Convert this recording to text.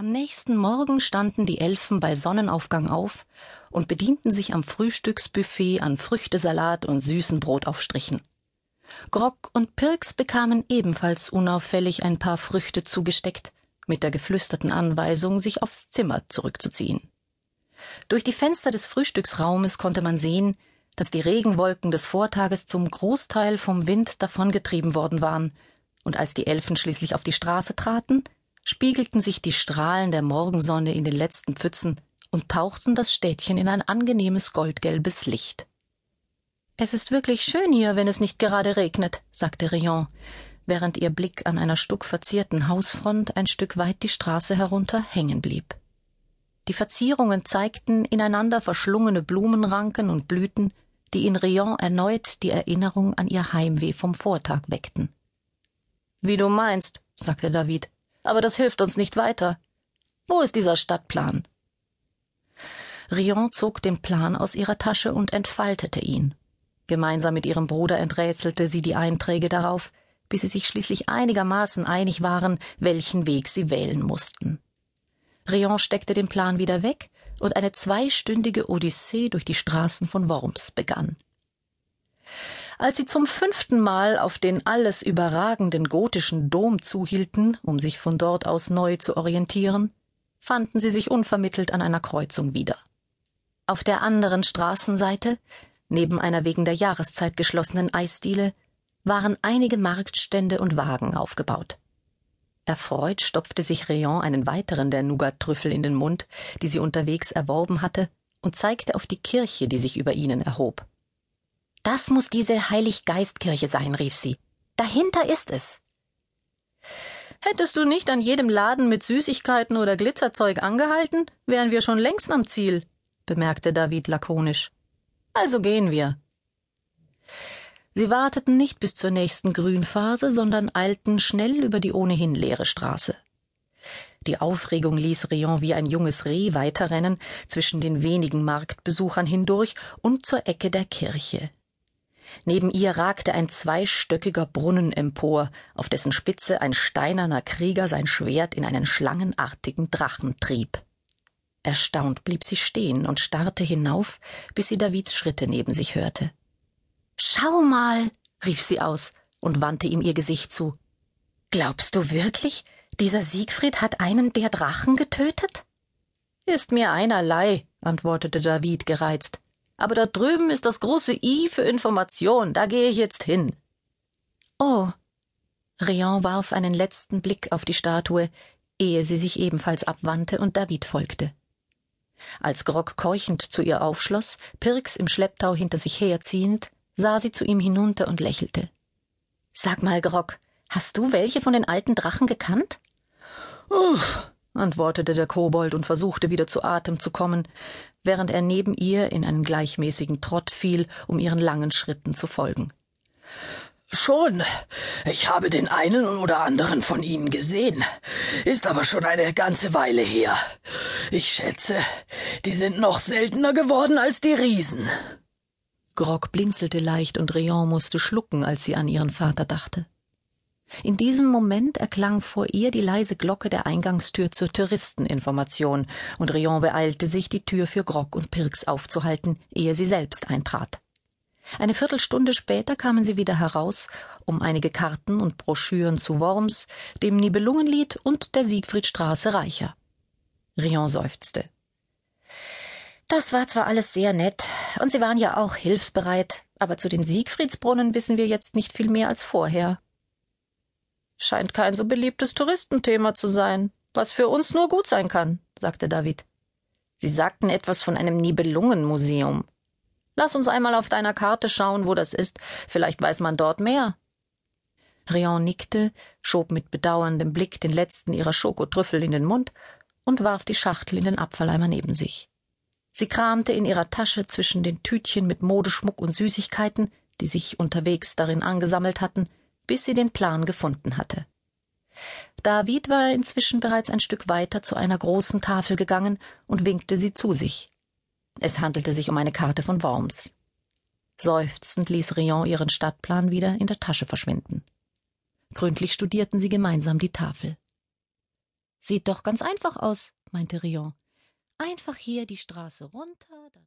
Am nächsten Morgen standen die Elfen bei Sonnenaufgang auf und bedienten sich am Frühstücksbuffet an Früchtesalat und süßen Brotaufstrichen. Grog und Pirks bekamen ebenfalls unauffällig ein paar Früchte zugesteckt, mit der geflüsterten Anweisung, sich aufs Zimmer zurückzuziehen. Durch die Fenster des Frühstücksraumes konnte man sehen, dass die Regenwolken des Vortages zum Großteil vom Wind davongetrieben worden waren, und als die Elfen schließlich auf die Straße traten, spiegelten sich die Strahlen der Morgensonne in den letzten Pfützen und tauchten das Städtchen in ein angenehmes goldgelbes Licht. Es ist wirklich schön hier, wenn es nicht gerade regnet, sagte Rion, während ihr Blick an einer stuckverzierten Hausfront ein Stück weit die Straße herunter hängen blieb. Die Verzierungen zeigten ineinander verschlungene Blumenranken und Blüten, die in Rion erneut die Erinnerung an ihr Heimweh vom Vortag weckten. Wie du meinst, sagte David, aber das hilft uns nicht weiter. Wo ist dieser Stadtplan? Rion zog den Plan aus ihrer Tasche und entfaltete ihn. Gemeinsam mit ihrem Bruder enträtselte sie die Einträge darauf, bis sie sich schließlich einigermaßen einig waren, welchen Weg sie wählen mussten. Rion steckte den Plan wieder weg, und eine zweistündige Odyssee durch die Straßen von Worms begann. Als sie zum fünften Mal auf den alles überragenden gotischen Dom zuhielten, um sich von dort aus neu zu orientieren, fanden sie sich unvermittelt an einer Kreuzung wieder. Auf der anderen Straßenseite, neben einer wegen der Jahreszeit geschlossenen Eisdiele, waren einige Marktstände und Wagen aufgebaut. Erfreut stopfte sich Rayon einen weiteren der Nougat-Trüffel in den Mund, die sie unterwegs erworben hatte, und zeigte auf die Kirche, die sich über ihnen erhob. Das muss diese Heiliggeistkirche sein, rief sie. Dahinter ist es. Hättest du nicht an jedem Laden mit Süßigkeiten oder Glitzerzeug angehalten, wären wir schon längst am Ziel, bemerkte David lakonisch. Also gehen wir. Sie warteten nicht bis zur nächsten Grünphase, sondern eilten schnell über die ohnehin leere Straße. Die Aufregung ließ Rion wie ein junges Reh weiterrennen zwischen den wenigen Marktbesuchern hindurch und zur Ecke der Kirche. Neben ihr ragte ein zweistöckiger Brunnen empor, auf dessen Spitze ein steinerner Krieger sein Schwert in einen schlangenartigen Drachen trieb. Erstaunt blieb sie stehen und starrte hinauf, bis sie Davids Schritte neben sich hörte. Schau mal, rief sie aus und wandte ihm ihr Gesicht zu. Glaubst du wirklich, dieser Siegfried hat einen der Drachen getötet? Ist mir einerlei, antwortete David gereizt aber da drüben ist das große I für Information, da gehe ich jetzt hin. Oh. Rion warf einen letzten Blick auf die Statue, ehe sie sich ebenfalls abwandte und David folgte. Als Grog keuchend zu ihr aufschloss, Pirks im Schlepptau hinter sich herziehend, sah sie zu ihm hinunter und lächelte. Sag mal, Grog, hast du welche von den alten Drachen gekannt? Uff, antwortete der Kobold und versuchte wieder zu Atem zu kommen, während er neben ihr in einen gleichmäßigen Trott fiel, um ihren langen Schritten zu folgen. Schon. Ich habe den einen oder anderen von ihnen gesehen. Ist aber schon eine ganze Weile her. Ich schätze, die sind noch seltener geworden als die Riesen. Grog blinzelte leicht und Rion musste schlucken, als sie an ihren Vater dachte. In diesem Moment erklang vor ihr die leise Glocke der Eingangstür zur Touristeninformation, und Rion beeilte sich, die Tür für Grog und Pirks aufzuhalten, ehe sie selbst eintrat. Eine Viertelstunde später kamen sie wieder heraus, um einige Karten und Broschüren zu Worms, dem Nibelungenlied und der Siegfriedstraße reicher. Rion seufzte. Das war zwar alles sehr nett, und sie waren ja auch hilfsbereit, aber zu den Siegfriedsbrunnen wissen wir jetzt nicht viel mehr als vorher. Scheint kein so beliebtes Touristenthema zu sein, was für uns nur gut sein kann, sagte David. Sie sagten etwas von einem Nibelungenmuseum. Lass uns einmal auf deiner Karte schauen, wo das ist. Vielleicht weiß man dort mehr. Rion nickte, schob mit bedauerndem Blick den letzten ihrer Schokotrüffel in den Mund und warf die Schachtel in den Abfalleimer neben sich. Sie kramte in ihrer Tasche zwischen den Tütchen mit Modeschmuck und Süßigkeiten, die sich unterwegs darin angesammelt hatten, bis sie den Plan gefunden hatte. David war inzwischen bereits ein Stück weiter zu einer großen Tafel gegangen und winkte sie zu sich. Es handelte sich um eine Karte von Worms. Seufzend ließ Rion ihren Stadtplan wieder in der Tasche verschwinden. Gründlich studierten sie gemeinsam die Tafel. Sieht doch ganz einfach aus, meinte Rion. Einfach hier die Straße runter, dann